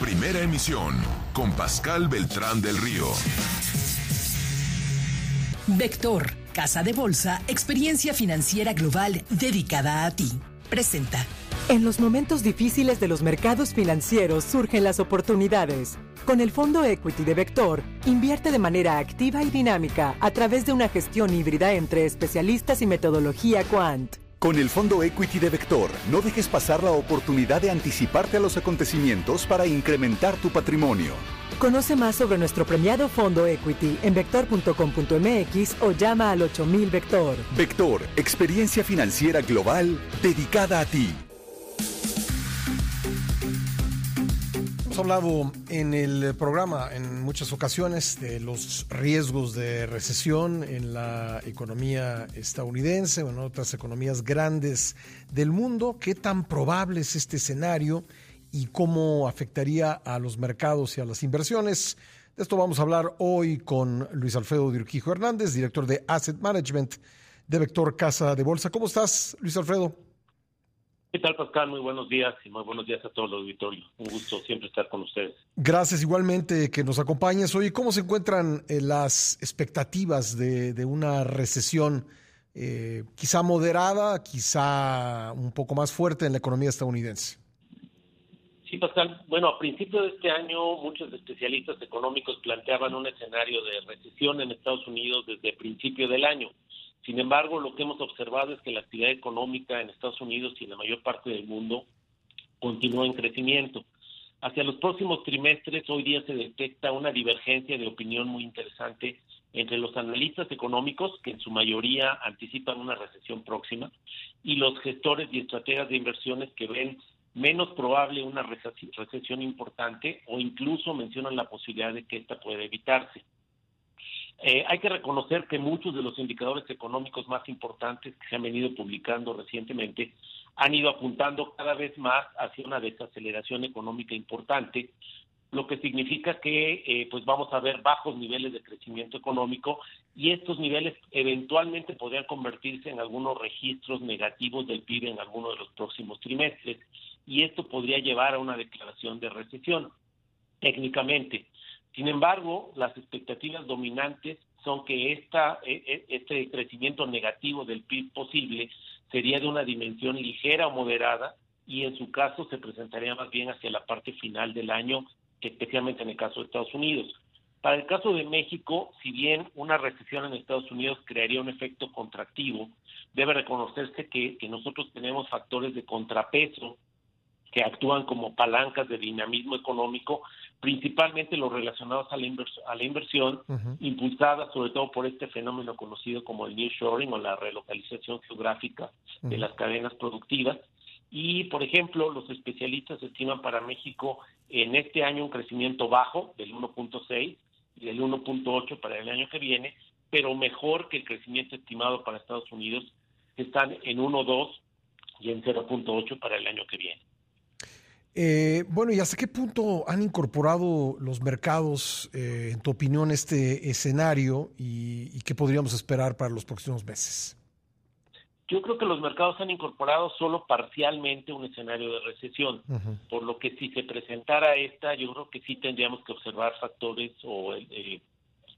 Primera emisión con Pascal Beltrán del Río. Vector, Casa de Bolsa, experiencia financiera global dedicada a ti. Presenta. En los momentos difíciles de los mercados financieros surgen las oportunidades. Con el fondo equity de Vector, invierte de manera activa y dinámica a través de una gestión híbrida entre especialistas y metodología Quant. Con el fondo equity de Vector, no dejes pasar la oportunidad de anticiparte a los acontecimientos para incrementar tu patrimonio. Conoce más sobre nuestro premiado fondo equity en vector.com.mx o llama al 8000 Vector. Vector, experiencia financiera global dedicada a ti. Hemos hablado en el programa en muchas ocasiones de los riesgos de recesión en la economía estadounidense o en otras economías grandes del mundo. ¿Qué tan probable es este escenario? y cómo afectaría a los mercados y a las inversiones. De esto vamos a hablar hoy con Luis Alfredo Dirquijo Hernández, director de Asset Management de Vector Casa de Bolsa. ¿Cómo estás, Luis Alfredo? ¿Qué tal, Pascal? Muy buenos días y muy buenos días a todo el auditorio. Un gusto siempre estar con ustedes. Gracias igualmente que nos acompañes hoy. ¿Cómo se encuentran eh, las expectativas de, una recesión eh, quizá moderada, quizá un poco más fuerte en la economía estadounidense? Sí, Pascal. Bueno, a principios de este año muchos especialistas económicos planteaban un escenario de recesión en Estados Unidos desde el principio del año. Sin embargo, lo que hemos observado es que la actividad económica en Estados Unidos y en la mayor parte del mundo continúa en crecimiento. Hacia los próximos trimestres, hoy día se detecta una divergencia de opinión muy interesante entre los analistas económicos, que en su mayoría anticipan una recesión próxima, y los gestores y estrategas de inversiones que ven menos probable una recesión importante o incluso mencionan la posibilidad de que esta pueda evitarse. Eh, hay que reconocer que muchos de los indicadores económicos más importantes que se han venido publicando recientemente han ido apuntando cada vez más hacia una desaceleración económica importante, lo que significa que eh, pues vamos a ver bajos niveles de crecimiento económico y estos niveles eventualmente podrían convertirse en algunos registros negativos del PIB en alguno de los próximos trimestres y esto podría llevar a una declaración de recesión técnicamente. Sin embargo, las expectativas dominantes son que esta, e, e, este crecimiento negativo del PIB posible sería de una dimensión ligera o moderada y en su caso se presentaría más bien hacia la parte final del año, especialmente en el caso de Estados Unidos. Para el caso de México, si bien una recesión en Estados Unidos crearía un efecto contractivo, debe reconocerse que, que nosotros tenemos factores de contrapeso que actúan como palancas de dinamismo económico, principalmente los relacionados a la, a la inversión, impulsada sobre todo por este fenómeno conocido como el nearshoring o la relocalización geográfica de las cadenas productivas. Y, por ejemplo, los especialistas estiman para México en este año un crecimiento bajo del 1.6 y del 1.8 para el año que viene, pero mejor que el crecimiento estimado para Estados Unidos, que están en 1.2 y en 0.8 para el año que viene. Eh, bueno, ¿y hasta qué punto han incorporado los mercados, eh, en tu opinión, este escenario y, qué podríamos esperar para los próximos meses? Yo creo que los mercados han incorporado solo parcialmente un escenario de recesión, por lo que si se presentara esta, yo creo que sí tendríamos que observar factores o eh,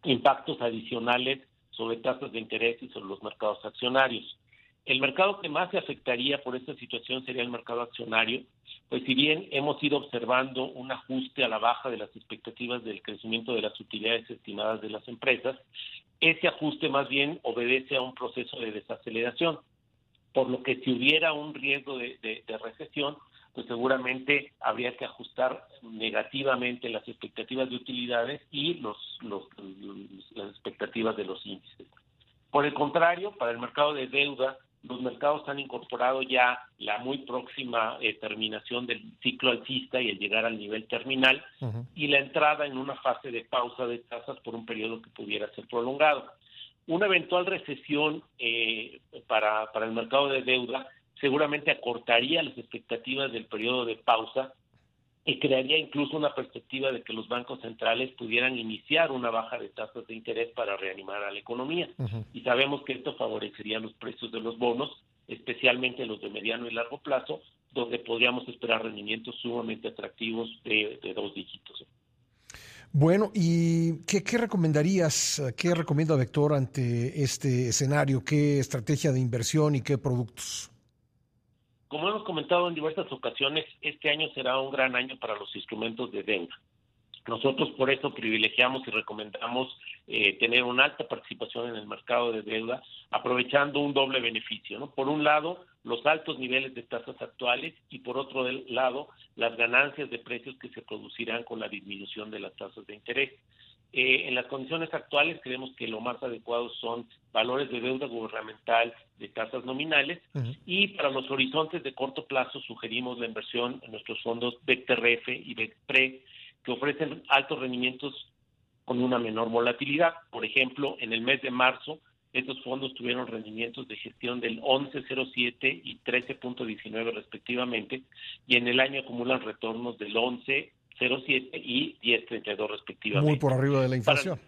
impactos adicionales sobre tasas de interés y sobre los mercados accionarios. El mercado que más se afectaría por esta situación sería el mercado accionario, pues si bien hemos ido observando un ajuste a la baja de las expectativas del crecimiento de las utilidades estimadas de las empresas, ese ajuste más bien obedece a un proceso de desaceleración, por lo que si hubiera un riesgo de, recesión, pues seguramente habría que ajustar negativamente las expectativas de utilidades y los, las expectativas de los índices. Por el contrario, para el mercado de deuda, los mercados han incorporado ya la muy próxima eh, terminación del ciclo alcista y el llegar al nivel terminal y la entrada en una fase de pausa de tasas por un periodo que pudiera ser prolongado. Una eventual recesión eh, para, para el mercado de deuda seguramente acortaría las expectativas del periodo de pausa y crearía incluso una perspectiva de que los bancos centrales pudieran iniciar una baja de tasas de interés para reanimar a la economía. Y sabemos que esto favorecería los precios de los bonos, especialmente los de mediano y largo plazo, donde podríamos esperar rendimientos sumamente atractivos de, dos dígitos. Bueno, ¿y qué, qué, recomendarías, qué recomienda Vector ante este escenario? ¿Qué estrategia de inversión y qué productos? Como hemos comentado en diversas ocasiones, este año será un gran año para los instrumentos de deuda. Nosotros por eso privilegiamos y recomendamos eh, tener una alta participación en el mercado de deuda, aprovechando un doble beneficio. Por un lado, los altos niveles de tasas actuales y por otro lado, las ganancias de precios que se producirán con la disminución de las tasas de interés. Eh, en las condiciones actuales creemos que lo más adecuado son valores de deuda gubernamental de tasas nominales y para los horizontes de corto plazo sugerimos la inversión en nuestros fondos BECTRF y BECPRE que ofrecen altos rendimientos con una menor volatilidad. Por ejemplo, en el mes de marzo, estos fondos tuvieron rendimientos de gestión del 11.07 y 13.19 respectivamente, y en el año acumulan retornos del 11.07 y 10.32 respectivamente. Muy por arriba de la inflación.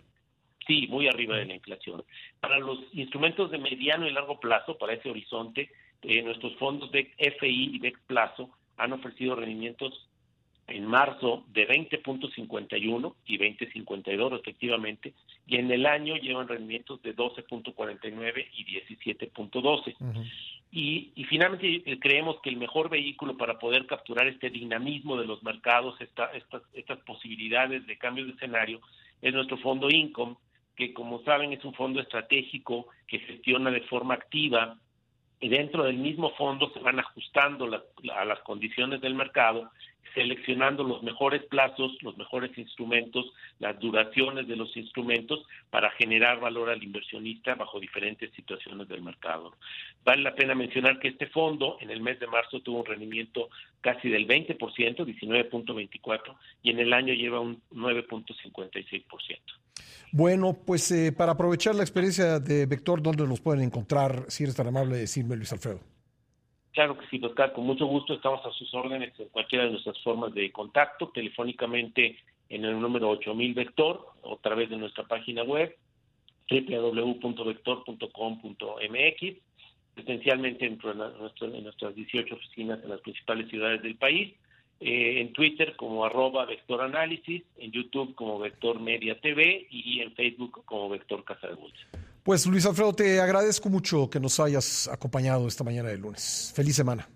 sí, muy arriba de la inflación. Para los instrumentos de mediano y largo plazo, para ese horizonte, eh, nuestros fondos de FI y de plazo han ofrecido rendimientos en marzo de 20.51 y 20.52 respectivamente, y en el año llevan rendimientos de 12.49 y 17.12. y, y, finalmente eh, creemos que el mejor vehículo para poder capturar este dinamismo de los mercados, esta, estas, estas posibilidades de cambio de escenario, es nuestro fondo Income, que como saben es un fondo estratégico que gestiona de forma activa y dentro del mismo fondo se van ajustando a las condiciones del mercado, seleccionando los mejores plazos, los mejores instrumentos, las duraciones de los instrumentos para generar valor al inversionista bajo diferentes situaciones del mercado. Vale la pena mencionar que este fondo en el mes de marzo tuvo un rendimiento casi del 20%, 19.24, y en el año lleva un 9.56%. Bueno, pues eh, para aprovechar la experiencia de Vector, ¿dónde los pueden encontrar? Si eres tan amable de decirme, Luis Alfredo. Claro que sí, Oscar, con mucho gusto estamos a sus órdenes en cualquiera de nuestras formas de contacto, telefónicamente en el número 8000 Vector o a través de nuestra página web www.vector.com.mx, esencialmente en, en nuestras 18 oficinas en las principales ciudades del país eh, en Twitter como arroba Vector en YouTube como Vector Media TV y en Facebook como Vector Casa de Bolsa. Pues Luis Alfredo, te agradezco mucho que nos hayas acompañado esta mañana de lunes. Feliz semana.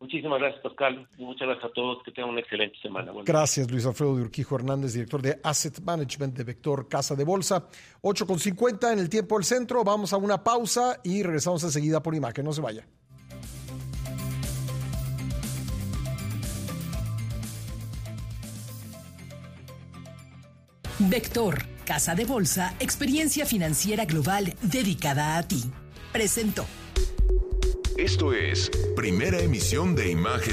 Muchísimas gracias, Pascal. Y muchas gracias a todos. Que tengan una excelente semana. gracias, Luis Alfredo de Urquijo Hernández, director de Asset Management de Vector Casa de Bolsa. 8.50 en el tiempo del centro. Vamos a una pausa y regresamos enseguida por imagen. No se vaya. Vector, Casa de Bolsa, experiencia financiera global dedicada a ti. Presentó. Esto es Primera Emisión de Imagen